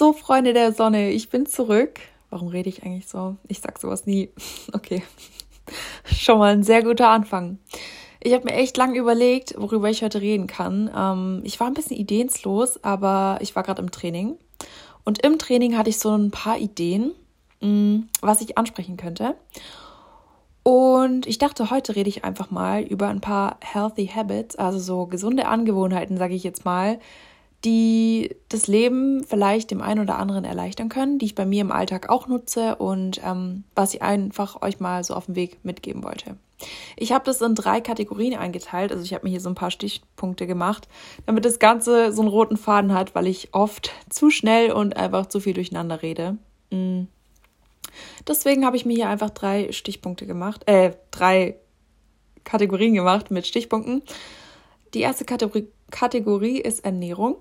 So, Freunde der Sonne, ich bin zurück. Warum rede ich eigentlich so? Ich sag sowas nie. Okay. Schon mal ein sehr guter Anfang. Ich habe mir echt lang überlegt, worüber ich heute reden kann. Ähm, ich war ein bisschen ideenslos, aber ich war gerade im Training. Und im Training hatte ich so ein paar Ideen, mh, mm, was ich ansprechen könnte. Und ich dachte, heute rede ich einfach mal über ein paar Healthy Habits, also so gesunde Angewohnheiten, sage ich jetzt mal, die das Leben vielleicht dem einen oder anderen erleichtern können, die ich bei mir im Alltag auch nutze und ähm, was ich einfach euch mal so auf den Weg mitgeben wollte. Ich habe das in drei Kategorien eingeteilt, also ich habe mir hier so ein paar Stichpunkte gemacht, damit das Ganze so einen roten Faden hat, weil ich oft zu schnell und einfach zu viel durcheinander rede. Mm. Deswegen habe ich mir hier einfach drei Stichpunkte gemacht, äh, drei Kategorien gemacht mit Stichpunkten. Die erste Kategorie, Kategorie ist Ernährung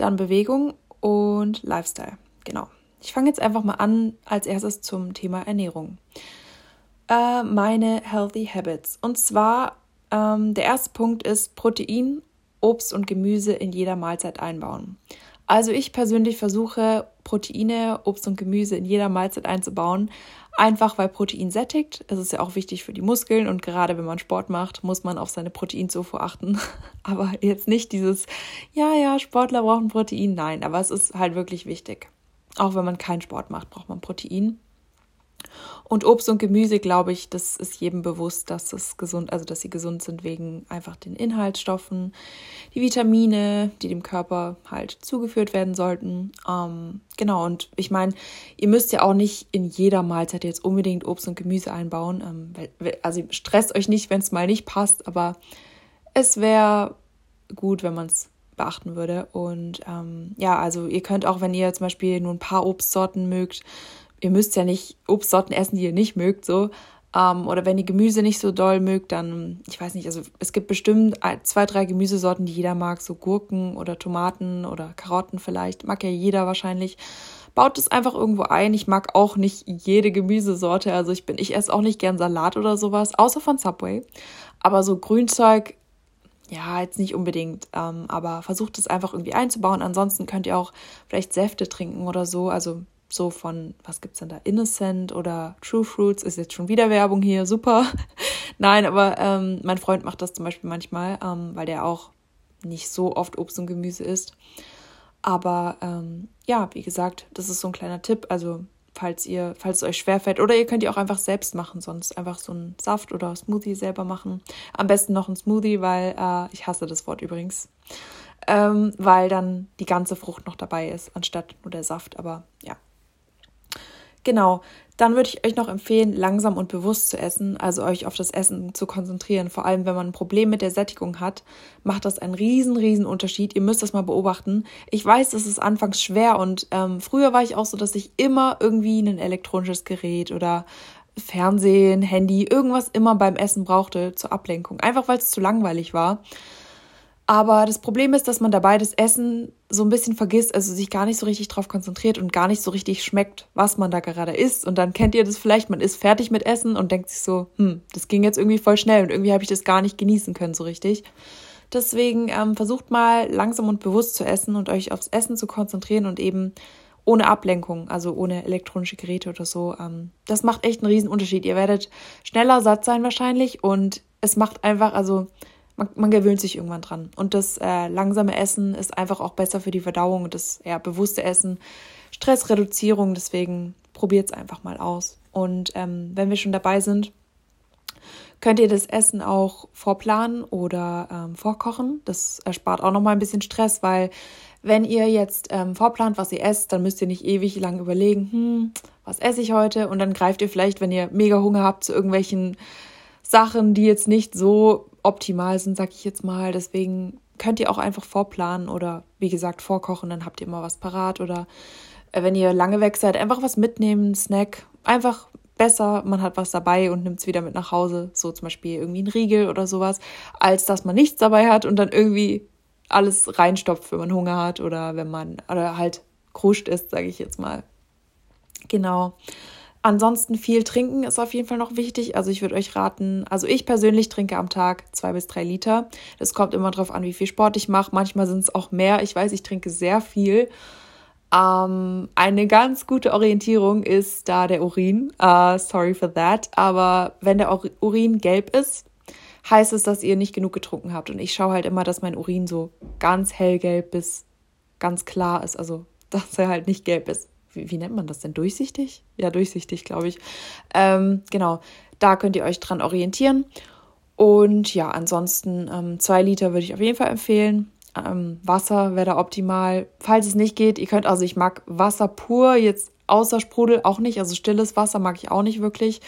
dann Bewegung und Lifestyle. Genau. Ich fange jetzt einfach mal an als erstes zum Thema Ernährung. Äh, meine Healthy Habits. Und zwar, ähm, der erste Punkt ist Protein, Obst und Gemüse in jeder Mahlzeit einbauen. Also ich persönlich versuche Proteine, Obst und Gemüse in jeder Mahlzeit einzubauen, Einfach weil Protein sättigt. Es ist ja auch wichtig für die Muskeln und gerade wenn man Sport macht, muss man auf seine Proteinzufuhr achten. Aber jetzt nicht dieses, ja, ja, Sportler brauchen Protein. Nein, aber es ist halt wirklich wichtig. Auch wenn man keinen Sport macht, braucht man Protein. Und Obst und Gemüse, glaube ich, das ist jedem bewusst, dass es gesund, also dass sie gesund sind wegen einfach den Inhaltsstoffen, die Vitamine, die dem Körper halt zugeführt werden sollten. Ähm, genau, und ich meine, ihr müsst ja auch nicht in jeder Mahlzeit jetzt unbedingt Obst und Gemüse einbauen. Ähm, also stresst euch nicht, wenn es mal nicht passt, aber es wäre gut, wenn man es beachten würde. Und ähm, ja, also ihr könnt auch, wenn ihr zum Beispiel nur ein paar Obstsorten mögt, ihr müsst ja nicht Obstsorten essen, die ihr nicht mögt, so. Ähm, oder wenn ihr Gemüse nicht so doll mögt, dann, ich weiß nicht, also es gibt bestimmt zwei, drei Gemüsesorten, die jeder mag, so Gurken oder Tomaten oder Karotten vielleicht, mag ja jeder wahrscheinlich. Baut es einfach irgendwo ein. Ich mag auch nicht jede Gemüsesorte, also ich bin, ich esse auch nicht gern Salat oder sowas, außer von Subway. Aber so Grünzeug, ja, jetzt nicht unbedingt, ähm, aber versucht es einfach irgendwie einzubauen. Ansonsten könnt ihr auch vielleicht Säfte trinken oder so, also so von, was gibt's denn da, Innocent oder True Fruits, ist jetzt schon wieder Werbung hier, super. Nein, aber ähm, mein Freund macht das zum Beispiel manchmal, ähm, weil der auch nicht so oft Obst und Gemüse isst. Aber ähm, ja, wie gesagt, das ist so ein kleiner Tipp. Also falls ihr, falls es euch schwerfällt, oder ihr könnt ihr auch einfach selbst machen, sonst einfach so einen Saft oder Smoothie selber machen. Am besten noch ein Smoothie, weil äh, ich hasse das Wort übrigens. Ähm, weil dann die ganze Frucht noch dabei ist, anstatt nur der Saft. Aber ja, Genau, dann würde ich euch noch empfehlen, langsam und bewusst zu essen, also euch auf das Essen zu konzentrieren. Vor allem, wenn man ein Problem mit der Sättigung hat, macht das einen riesen, riesen Unterschied. Ihr müsst das mal beobachten. Ich weiß, das ist anfangs schwer und ähm, früher war ich auch so, dass ich immer irgendwie ein elektronisches Gerät oder Fernsehen, Handy, irgendwas immer beim Essen brauchte zur Ablenkung. Einfach weil es zu langweilig war. Aber das Problem ist, dass man dabei das Essen so ein bisschen vergisst, also sich gar nicht so richtig drauf konzentriert und gar nicht so richtig schmeckt, was man da gerade isst. Und dann kennt ihr das vielleicht, man ist fertig mit Essen und denkt sich so, hm, das ging jetzt irgendwie voll schnell und irgendwie habe ich das gar nicht genießen können so richtig. Deswegen ähm, versucht mal langsam und bewusst zu essen und euch aufs Essen zu konzentrieren und eben ohne Ablenkung, also ohne elektronische Geräte oder so. Ähm, das macht echt einen riesen Unterschied. Ihr werdet schneller satt sein wahrscheinlich und es macht einfach, also man, man gewöhnt sich irgendwann dran. Und das äh, langsame Essen ist einfach auch besser für die Verdauung und das ja, bewusste Essen, Stressreduzierung. Deswegen probiert es einfach mal aus. Und ähm, wenn wir schon dabei sind, könnt ihr das Essen auch vorplanen oder ähm, vorkochen. Das erspart auch nochmal ein bisschen Stress, weil wenn ihr jetzt ähm, vorplant, was ihr esst, dann müsst ihr nicht ewig lang überlegen, hm, was esse ich heute? Und dann greift ihr vielleicht, wenn ihr mega Hunger habt, zu irgendwelchen Sachen, die jetzt nicht so optimal sind, sag ich jetzt mal. Deswegen könnt ihr auch einfach vorplanen oder wie gesagt vorkochen, dann habt ihr immer was parat oder äh, wenn ihr lange weg seid, einfach was mitnehmen, Snack, einfach besser, man hat was dabei und nimmt es wieder mit nach Hause, so zum Beispiel irgendwie ein Riegel oder sowas, als dass man nichts dabei hat und dann irgendwie alles reinstopft, wenn man Hunger hat oder wenn man oder halt kruscht ist, sage ich jetzt mal. Genau. Ansonsten viel trinken ist auf jeden Fall noch wichtig. Also ich würde euch raten, also ich persönlich trinke am Tag zwei bis drei Liter. Das kommt immer darauf an, wie viel Sport ich mache. Manchmal sind es auch mehr. Ich weiß, ich trinke sehr viel. Ähm, eine ganz gute Orientierung ist da der Urin. Uh, sorry for that. Aber wenn der Urin gelb ist, heißt es, dass ihr nicht genug getrunken habt. Und ich schaue halt immer, dass mein Urin so ganz hellgelb bis ganz klar ist. Also, dass er halt nicht gelb ist. Wie, wie nennt man das denn? Durchsichtig? Ja, durchsichtig, glaube ich. Ähm, genau, da könnt ihr euch dran orientieren. Und ja, ansonsten ähm, zwei Liter würde ich auf jeden Fall empfehlen. Ähm, Wasser wäre da optimal. Falls es nicht geht, ihr könnt, also ich mag Wasser pur, jetzt außer Sprudel auch nicht. Also stilles Wasser mag ich auch nicht wirklich.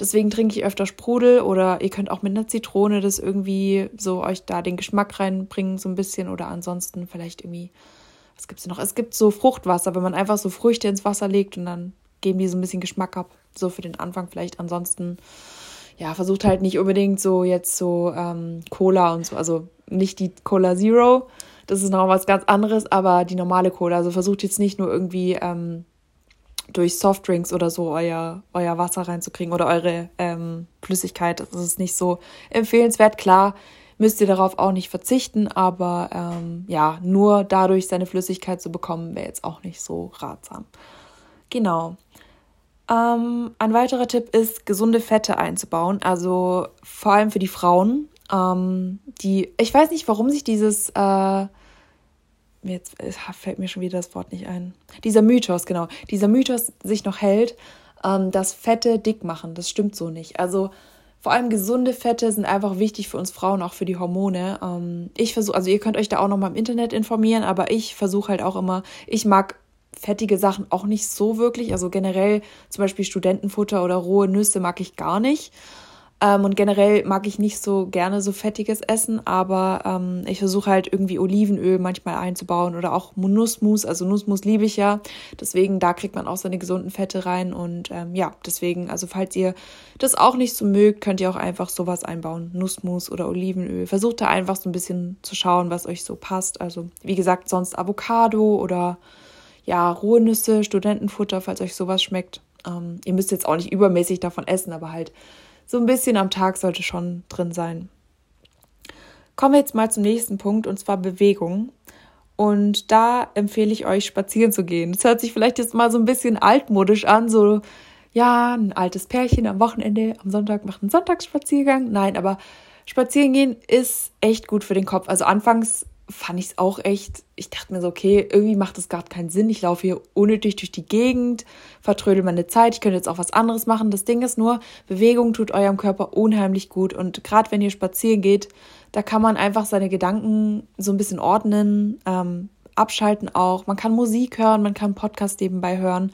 Deswegen trinke ich öfter Sprudel oder ihr könnt auch mit einer Zitrone das irgendwie so euch da den Geschmack reinbringen, so ein bisschen. Oder ansonsten vielleicht irgendwie, was gibt es noch? Es gibt so Fruchtwasser, wenn man einfach so Früchte ins Wasser legt und dann geben die so ein bisschen Geschmack ab. So für den Anfang vielleicht. Ansonsten ja, versucht halt nicht unbedingt so jetzt so ähm, Cola und so, also nicht die Cola Zero, das ist noch was ganz anderes, aber die normale Cola. Also versucht jetzt nicht nur irgendwie ähm, durch Softdrinks oder so euer, euer Wasser reinzukriegen oder eure ähm, Flüssigkeit. Das ist nicht so empfehlenswert. Klar, müsst ihr darauf auch nicht verzichten, aber ähm, ja, nur dadurch seine Flüssigkeit zu bekommen, wäre jetzt auch nicht so ratsam. Genau. Ähm, ein weiterer Tipp ist, gesunde Fette einzubauen. Also vor allem für die Frauen. Ähm, die, ich weiß nicht, warum sich dieses, äh, jetzt fällt mir schon wieder das Wort nicht ein. Dieser Mythos, genau. Dieser Mythos sich noch hält, ähm, dass Fette dick machen. Das stimmt so nicht. Also vor allem gesunde Fette sind einfach wichtig für uns Frauen, auch für die Hormone. Ähm, ich versuche, also ihr könnt euch da auch noch mal im Internet informieren, aber ich versuche halt auch immer, ich mag fettige Sachen auch nicht so wirklich. Also generell zum Beispiel Studentenfutter oder rohe Nüsse mag ich gar nicht. Ähm, und generell mag ich nicht so gerne so fettiges Essen, aber ähm, ich versuche halt irgendwie Olivenöl manchmal einzubauen oder auch Nussmus. Also Nussmus liebe ich ja. Deswegen, da kriegt man auch seine gesunden Fette rein. Und ähm, ja, deswegen, also falls ihr das auch nicht so mögt, könnt ihr auch einfach sowas einbauen. Nussmus oder Olivenöl. Versucht da einfach so ein bisschen zu schauen, was euch so passt. Also wie gesagt, sonst Avocado oder ja, rohe Nüsse, Studentenfutter, falls euch sowas schmeckt. Ähm, ihr müsst jetzt auch nicht übermäßig davon essen, aber halt so ein bisschen am Tag sollte schon drin sein. Kommen wir jetzt mal zum nächsten Punkt und zwar Bewegung. Und da empfehle ich euch, spazieren zu gehen. Das hört sich vielleicht jetzt mal so ein bisschen altmodisch an, so, ja, ein altes Pärchen am Wochenende, am Sonntag macht einen Sonntagsspaziergang. Nein, aber spazieren gehen ist echt gut für den Kopf. Also anfangs fand ich es auch echt, ich dachte mir so, okay, irgendwie macht das gar keinen Sinn. Ich laufe hier unnötig durch die Gegend, vertrödel meine Zeit, ich könnte jetzt auch was anderes machen. Das Ding ist nur, Bewegung tut eurem Körper unheimlich gut. Und gerade wenn ihr spazieren geht, da kann man einfach seine Gedanken so ein bisschen ordnen, ähm, abschalten auch. Man kann Musik hören, man kann Podcast nebenbei hören,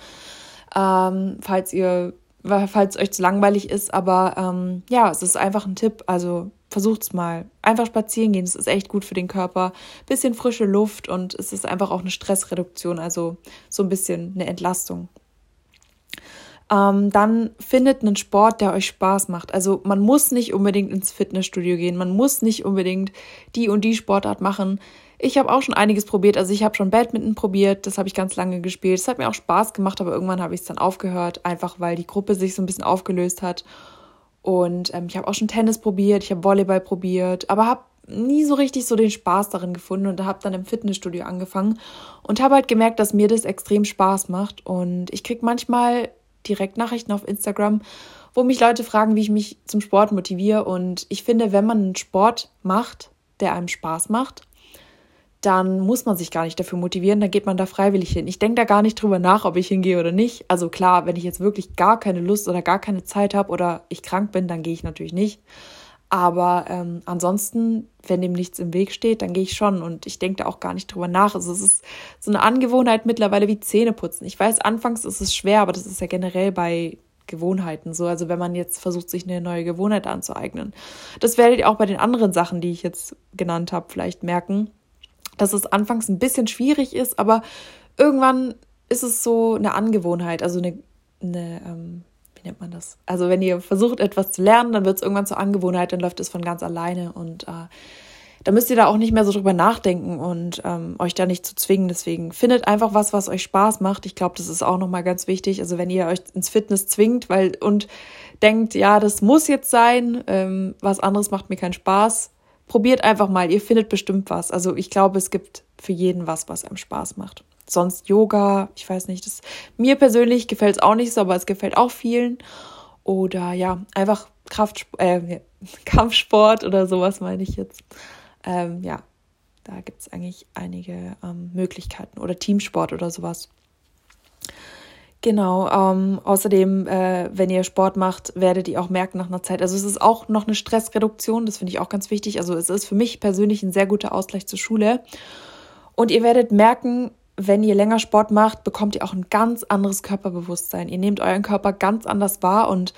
ähm, falls ihr, falls euch zu langweilig ist. Aber ähm, ja, es ist einfach ein Tipp. Also versucht's mal. Einfach spazieren gehen, das ist echt gut für den Körper. Bisschen frische Luft und es ist einfach auch eine Stressreduktion, also so ein bisschen eine Entlastung. Ähm, dann findet einen Sport, der euch Spaß macht. Also man muss nicht unbedingt ins Fitnessstudio gehen, man muss nicht unbedingt die und die Sportart machen. Ich habe auch schon einiges probiert. Also ich habe schon Badminton probiert, das habe ich ganz lange gespielt. Es hat mir auch Spaß gemacht, aber irgendwann habe ich es dann aufgehört, einfach weil die Gruppe sich so ein bisschen aufgelöst hat. Und ähm, ich habe auch schon Tennis probiert, ich habe Volleyball probiert, aber habe nie so richtig so den Spaß darin gefunden und habe dann im Fitnessstudio angefangen und habe halt gemerkt, dass mir das extrem Spaß macht. Und ich kriege manchmal direkt Nachrichten auf Instagram, wo mich Leute fragen, wie ich mich zum Sport motiviere. Und ich finde, wenn man einen Sport macht, der einem Spaß macht, dann muss man sich gar nicht dafür motivieren, dann geht man da freiwillig hin. Ich denke da gar nicht drüber nach, ob ich hingehe oder nicht. Also klar, wenn ich jetzt wirklich gar keine Lust oder gar keine Zeit habe oder ich krank bin, dann gehe ich natürlich nicht. Aber ähm, ansonsten, wenn dem nichts im Weg steht, dann gehe ich schon und ich denke da auch gar nicht drüber nach. Also es ist so eine Angewohnheit mittlerweile wie Zähneputzen. Ich weiß, anfangs ist es schwer, aber das ist ja generell bei Gewohnheiten so. Also wenn man jetzt versucht, sich eine neue Gewohnheit anzueignen. Das werdet ihr auch bei den anderen Sachen, die ich jetzt genannt habe, vielleicht merken dass es anfangs ein bisschen schwierig ist, aber irgendwann ist es so eine Angewohnheit, also eine, eine ähm, wie nennt man das? Also wenn ihr versucht, etwas zu lernen, dann wird es irgendwann zur Angewohnheit, dann läuft es von ganz alleine und äh, da müsst ihr da auch nicht mehr so drüber nachdenken und ähm, euch da nicht zu zwingen. Deswegen findet einfach was, was euch Spaß macht. Ich glaube, das ist auch nochmal ganz wichtig. Also wenn ihr euch ins Fitness zwingt, weil und denkt, ja, das muss jetzt sein, ähm, was anderes macht mir keinen Spaß, probiert einfach mal, ihr findet bestimmt was. Also ich glaube, es gibt für jeden was, was einem Spaß macht. sonst Yoga, ich weiß nicht, das, mir persönlich gefällt es auch nicht so, aber es gefällt auch vielen. Oder ja, einfach Kraft, äh, Kampfsport oder sowas meine ich jetzt. Ähm, ja, da gibt es eigentlich einige ähm, Möglichkeiten. Oder Teamsport oder sowas. Genau, ähm, außerdem, äh, wenn ihr Sport macht, werdet ihr auch merken nach einer Zeit. Also es ist auch noch eine Stressreduktion, das finde ich auch ganz wichtig. Also es ist für mich persönlich ein sehr guter Ausgleich zur Schule. Und ihr werdet merken, wenn ihr länger Sport macht, bekommt ihr auch ein ganz anderes Körperbewusstsein. Ihr nehmt euren Körper ganz anders wahr und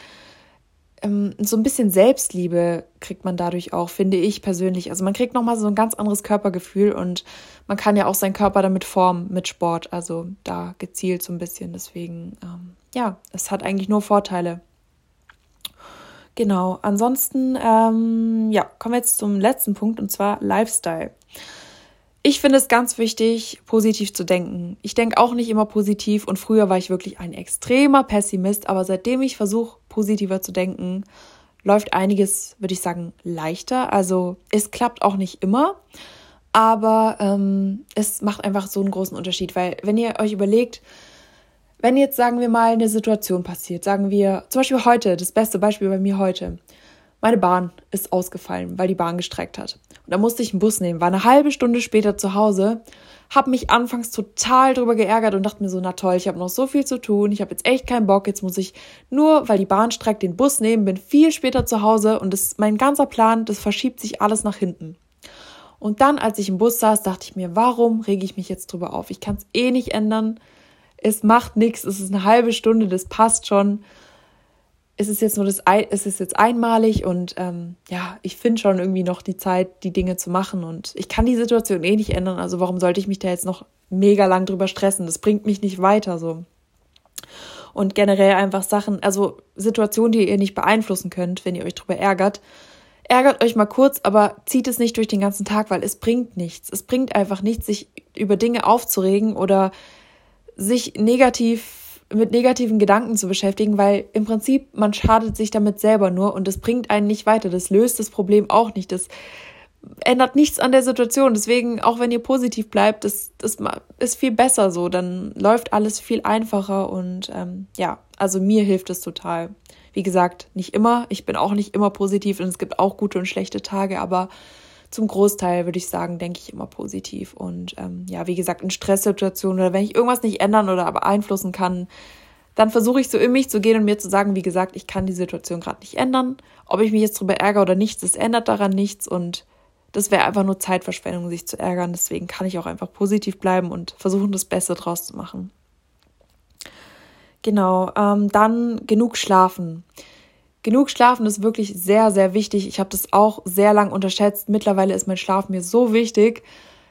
so ein bisschen Selbstliebe kriegt man dadurch auch, finde ich persönlich. Also man kriegt nochmal so ein ganz anderes Körpergefühl und man kann ja auch seinen Körper damit formen mit Sport. Also da gezielt so ein bisschen. Deswegen, ähm, ja, es hat eigentlich nur Vorteile. Genau, ansonsten, ähm, ja, kommen wir jetzt zum letzten Punkt und zwar Lifestyle. Ich finde es ganz wichtig, positiv zu denken. Ich denke auch nicht immer positiv und früher war ich wirklich ein extremer Pessimist, aber seitdem ich versuche, positiver zu denken, läuft einiges, würde ich sagen, leichter. Also es klappt auch nicht immer, aber ähm, es macht einfach so einen großen Unterschied, weil wenn ihr euch überlegt, wenn jetzt, sagen wir mal, eine Situation passiert, sagen wir, zum Beispiel heute, das beste Beispiel bei mir heute, meine Bahn ist ausgefallen, weil die Bahn gestreckt hat. Und da musste ich einen Bus nehmen, war eine halbe Stunde später zu Hause, habe mich anfangs total drüber geärgert und dachte mir so, na toll, ich habe noch so viel zu tun, ich habe jetzt echt keinen Bock, jetzt muss ich nur, weil die Bahn streckt, den Bus nehmen, bin viel später zu Hause und das, mein ganzer Plan, das verschiebt sich alles nach hinten. Und dann, als ich im Bus saß, dachte ich mir, warum rege ich mich jetzt drüber auf? Ich kann es eh nicht ändern. Es macht nichts, es ist eine halbe Stunde, das passt schon es ist jetzt nur das, es ist jetzt einmalig und ähm, ja, ich finde schon irgendwie noch die Zeit, die Dinge zu machen und ich kann die Situation eh nicht ändern. Also warum sollte ich mich da jetzt noch mega lang drüber stressen? Das bringt mich nicht weiter so. Und generell einfach Sachen, also Situationen, die ihr nicht beeinflussen könnt, wenn ihr euch drüber ärgert. Ärgert euch mal kurz, aber zieht es nicht durch den ganzen Tag, weil es bringt nichts. Es bringt einfach nichts, sich über Dinge aufzuregen oder sich negativ mit negativen Gedanken zu beschäftigen, weil im Prinzip man schadet sich damit selber nur und das bringt einen nicht weiter. Das löst das Problem auch nicht. Das ändert nichts an der Situation. Deswegen, auch wenn ihr positiv bleibt, das, das ist viel besser so. Dann läuft alles viel einfacher und ähm, ja, also mir hilft es total. Wie gesagt, nicht immer. Ich bin auch nicht immer positiv und es gibt auch gute und schlechte Tage, aber zum Großteil würde ich sagen, denke ich immer positiv. Und ähm, ja, wie gesagt, in Stresssituationen oder wenn ich irgendwas nicht ändern oder beeinflussen kann, dann versuche ich so in mich zu gehen und mir zu sagen, wie gesagt, ich kann die Situation gerade nicht ändern. Ob ich mich jetzt darüber ärgere oder nichts, das ändert daran nichts und das wäre einfach nur Zeitverschwendung, sich zu ärgern. Deswegen kann ich auch einfach positiv bleiben und versuchen, das Beste draus zu machen. Genau, ähm, dann genug schlafen. Genug schlafen ist wirklich sehr, sehr wichtig. Ich habe das auch sehr lang unterschätzt. Mittlerweile ist mein Schlaf mir so wichtig.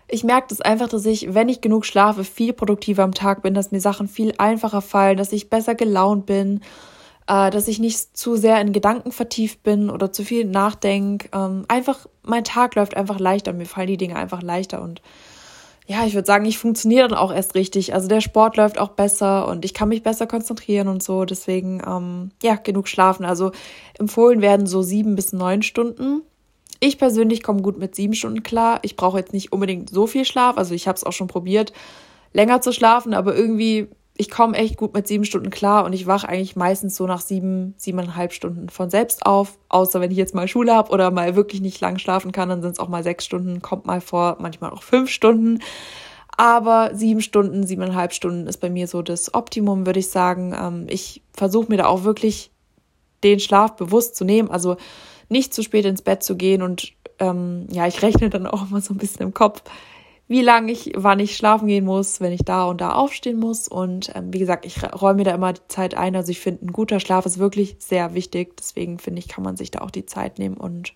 Ich merke das einfach, dass ich, wenn ich genug schlafe, viel produktiver am Tag bin, dass mir Sachen viel einfacher fallen, dass ich besser gelaunt bin, äh, dass ich nicht zu sehr in Gedanken vertieft bin oder zu viel nachdenke. Ähm, einfach, mein Tag läuft einfach leichter, mir fallen die Dinge einfach leichter und ja, ich würde sagen, ich funktioniere dann auch erst richtig. Also der Sport läuft auch besser und ich kann mich besser konzentrieren und so. Deswegen, ähm, ja, genug schlafen. Also empfohlen werden so sieben bis neun Stunden. Ich persönlich komme gut mit sieben Stunden klar. Ich brauche jetzt nicht unbedingt so viel Schlaf. Also ich habe es auch schon probiert, länger zu schlafen, aber irgendwie ich komme echt gut mit sieben Stunden klar und ich wache eigentlich meistens so nach sieben, siebeneinhalb Stunden von selbst auf. Außer wenn ich jetzt mal Schule habe oder mal wirklich nicht lang schlafen kann, dann sind es auch mal sechs Stunden, kommt mal vor, manchmal auch fünf Stunden. Aber sieben Stunden, siebeneinhalb Stunden ist bei mir so das Optimum, würde ich sagen. Ähm, ich versuche mir da auch wirklich den Schlaf bewusst zu nehmen. Also nicht zu spät ins Bett zu gehen und ähm, ja, ich rechne dann auch immer so ein bisschen im Kopf wie lange ich, wann ich schlafen gehen muss, wenn ich da und da aufstehen muss. Und ähm, wie gesagt, ich räume mir da immer die Zeit ein. Also ich finde, ein guter Schlaf ist wirklich sehr wichtig. Deswegen finde ich, kann man sich da auch die Zeit nehmen. Und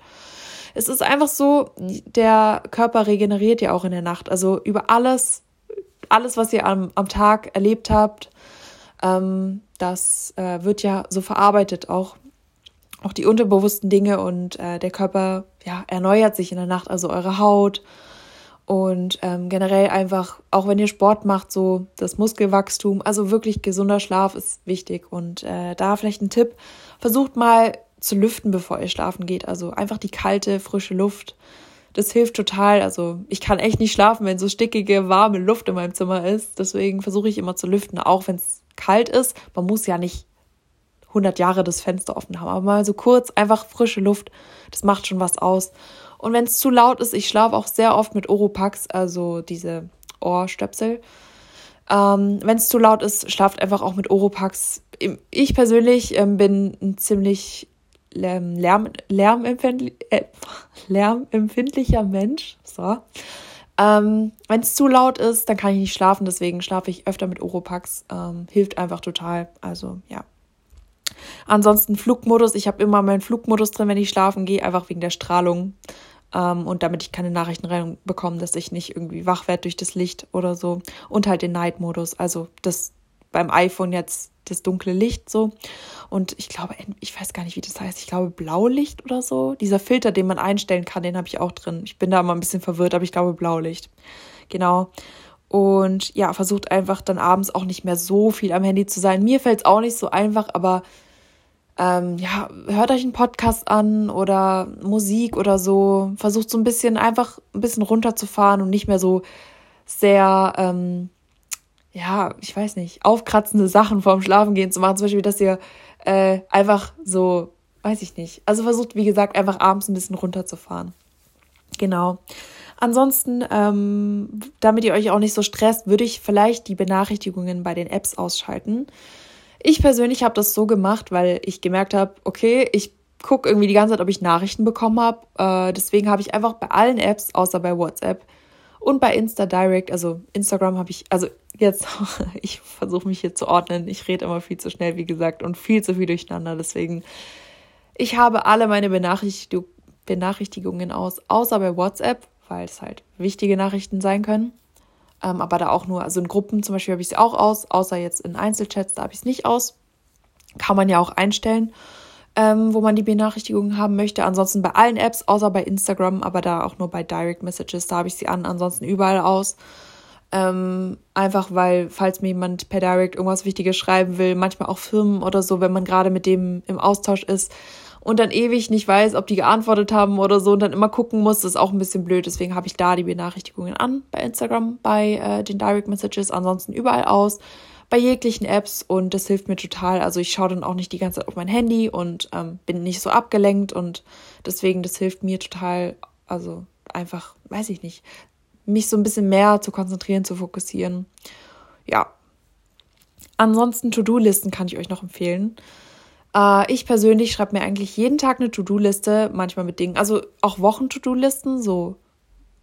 es ist einfach so, der Körper regeneriert ja auch in der Nacht. Also über alles, alles, was ihr am, am Tag erlebt habt, ähm, das äh, wird ja so verarbeitet auch. Auch die unterbewussten Dinge und äh, der Körper ja, erneuert sich in der Nacht, also eure Haut, und ähm, generell einfach, auch wenn ihr Sport macht, so das Muskelwachstum, also wirklich gesunder Schlaf ist wichtig. Und äh, da vielleicht ein Tipp, versucht mal zu lüften, bevor ihr schlafen geht. Also einfach die kalte, frische Luft das hilft total. Also ich kann echt nicht schlafen, wenn so stickige, warme Luft in meinem Zimmer ist. Deswegen versuche ich immer zu lüften, auch wenn es kalt ist. Man muss ja nicht 100 Jahre das Fenster offen haben, aber mal so kurz einfach frische Luft, das macht schon was aus. Und wenn es zu laut ist, ich schlafe auch sehr oft mit Oropax, also diese Ohrstöpsel. Ähm, wenn es zu laut ist, schlaft einfach auch mit Oropax. Ich persönlich ähm, bin ein ziemlich Lärm, Lärm, lärmempfindlich, äh, lärmempfindlicher Mensch. So. Ähm, Wenn es zu laut ist, dann kann ich nicht schlafen, deswegen schlafe ich öfter mit Oropax. Ähm, hilft einfach total. Also ja. Ansonsten Flugmodus. Ich habe immer meinen Flugmodus drin, wenn ich schlafen gehe, einfach wegen der Strahlung. Ähm, und damit ich keine Nachrichten reinbekomme, dass ich nicht irgendwie wach werde durch das Licht oder so. Und halt den Night-Modus. Also das beim iPhone jetzt das dunkle Licht so. Und ich glaube, ich weiß gar nicht, wie das heißt. Ich glaube, Blaulicht oder so. Dieser Filter, den man einstellen kann, den habe ich auch drin. Ich bin da mal ein bisschen verwirrt, aber ich glaube, Blaulicht. Genau. Und ja, versucht einfach dann abends auch nicht mehr so viel am Handy zu sein. Mir fällt es auch nicht so einfach, aber ähm, ja, hört euch einen Podcast an oder Musik oder so. Versucht so ein bisschen einfach ein bisschen runterzufahren und nicht mehr so sehr ähm, ja, ich weiß nicht, aufkratzende Sachen vorm Schlafengehen zu machen. Zum Beispiel, dass ihr äh, einfach so, weiß ich nicht. Also versucht, wie gesagt, einfach abends ein bisschen runterzufahren. Genau. Ansonsten, ähm, damit ihr euch auch nicht so stresst, würde ich vielleicht die Benachrichtigungen bei den Apps ausschalten. Ich persönlich habe das so gemacht, weil ich gemerkt habe, okay, ich gucke irgendwie die ganze Zeit, ob ich Nachrichten bekommen habe. Äh, deswegen habe ich einfach bei allen Apps, außer bei WhatsApp, und bei Insta Direct, also Instagram habe ich, also jetzt, ich versuche mich hier zu ordnen. Ich rede immer viel zu schnell, wie gesagt, und viel zu viel durcheinander. Deswegen, ich habe alle meine Benachrichtig Benachrichtigungen aus, außer bei WhatsApp, weil es halt wichtige Nachrichten sein können. Ähm, aber da auch nur, also in Gruppen zum Beispiel habe ich sie auch aus, außer jetzt in Einzelchats, da habe ich es nicht aus. Kann man ja auch einstellen ähm, wo man die Benachrichtigungen haben möchte. Ansonsten bei allen Apps, außer bei Instagram, aber da auch nur bei Direct Messages, da habe ich sie an, ansonsten überall aus. Ähm, einfach weil, falls mir jemand per Direct irgendwas Wichtiges schreiben will, manchmal auch Firmen oder so, wenn man gerade mit dem im Austausch ist und dann ewig nicht weiß, ob die geantwortet haben oder so und dann immer gucken muss, das ist auch ein bisschen blöd. Deswegen habe ich da die Benachrichtigungen an bei Instagram, bei äh, den Direct Messages, ansonsten überall aus bei jeglichen Apps und das hilft mir total. Also ich schaue dann auch nicht die ganze Zeit auf mein Handy und ähm, bin nicht so abgelenkt und deswegen, das hilft mir total, also einfach, weiß ich nicht, mich so ein bisschen mehr zu konzentrieren, zu fokussieren. Ja. Ansonsten To-Do-Listen kann ich euch noch empfehlen. Äh, ich persönlich schreibe mir eigentlich jeden Tag eine To-Do-Liste, manchmal mit Dingen, also auch Wochen-To-Do-Listen, so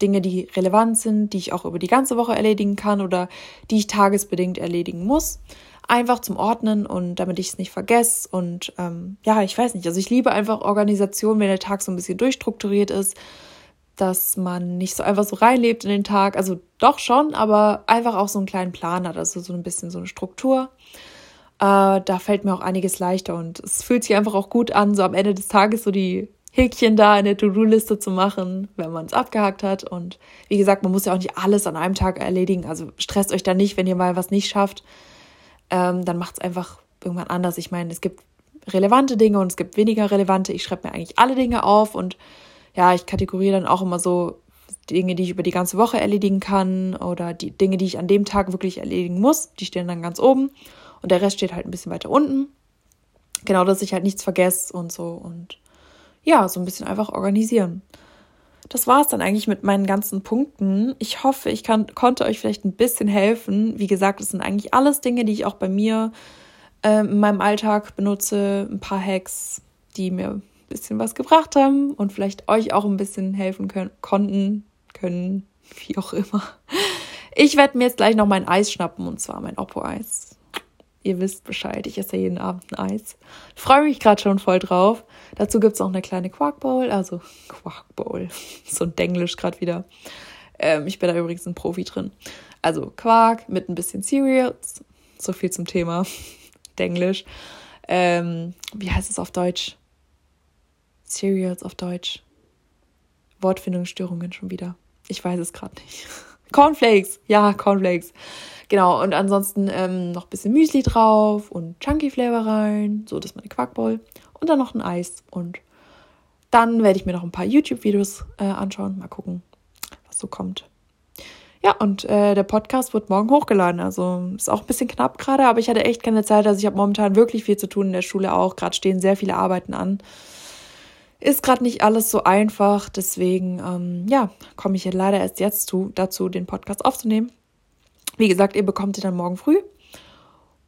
Dinge, die relevant sind, die ich auch über die ganze Woche erledigen kann oder die ich tagesbedingt erledigen muss. Einfach zum Ordnen und damit ich es nicht vergesse. Und ähm, ja, ich weiß nicht. Also ich liebe einfach Organisation, wenn der Tag so ein bisschen durchstrukturiert ist, dass man nicht so einfach so reinlebt in den Tag. Also doch schon, aber einfach auch so einen kleinen Plan hat, also so ein bisschen so eine Struktur. Äh, da fällt mir auch einiges leichter und es fühlt sich einfach auch gut an, so am Ende des Tages so die Häkchen da in der To-Do-Liste zu machen, wenn man es abgehakt hat. Und wie gesagt, man muss ja auch nicht alles an einem Tag erledigen. Also stresst euch da nicht, wenn ihr mal was nicht schafft. Ähm, dann macht es einfach irgendwann anders. Ich meine, es gibt relevante Dinge und es gibt weniger relevante. Ich schreibe mir eigentlich alle Dinge auf und ja, ich kategoriere dann auch immer so Dinge, die ich über die ganze Woche erledigen kann oder die Dinge, die ich an dem Tag wirklich erledigen muss. Die stehen dann ganz oben und der Rest steht halt ein bisschen weiter unten. Genau, dass ich halt nichts vergesse und so und ja, so ein bisschen einfach organisieren. Das war es dann eigentlich mit meinen ganzen Punkten. Ich hoffe, ich kann, konnte euch vielleicht ein bisschen helfen. Wie gesagt, es sind eigentlich alles Dinge, die ich auch bei mir äh, in meinem Alltag benutze. Ein paar Hacks, die mir ein bisschen was gebracht haben und vielleicht euch auch ein bisschen helfen können, konnten, können, wie auch immer. Ich werde mir jetzt gleich noch mein Eis schnappen und zwar mein Oppo-Eis. Ihr wisst Bescheid, ich esse jeden Abend ein Eis. Freue mich gerade schon voll drauf. Dazu gibt es auch eine kleine Quark Bowl, also Quark Bowl, so ein Denglisch gerade wieder. Ähm, ich bin da übrigens ein Profi drin. Also Quark mit ein bisschen Cereals, so viel zum Thema Denglisch. Ähm, wie heißt es auf Deutsch? Cereals auf Deutsch. Wortfindungsstörungen schon wieder. Ich weiß es gerade nicht. Cornflakes, ja, Cornflakes. Genau, und ansonsten ähm, noch ein bisschen Müsli drauf und Chunky Flavor rein. So, das ist meine Quarkbowl. Und dann noch ein Eis. Und Dann werde ich mir noch ein paar YouTube-Videos äh, anschauen. Mal gucken, was so kommt. Ja, und äh, der Podcast wird morgen hochgeladen. Also ist auch ein bisschen knapp gerade, aber ich hatte echt keine Zeit. Also ich habe momentan wirklich viel zu tun in der Schule auch. Gerade stehen sehr viele Arbeiten an. Ist gerade nicht alles so einfach. Deswegen, ähm, ja, komme ich hier leider erst jetzt zu, dazu, den Podcast aufzunehmen. Wie gesagt, ihr bekommt ihn dann morgen früh.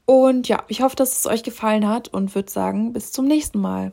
Und ja, ich hoffe, dass es euch gefallen hat und würde sagen, bis zum nächsten Mal.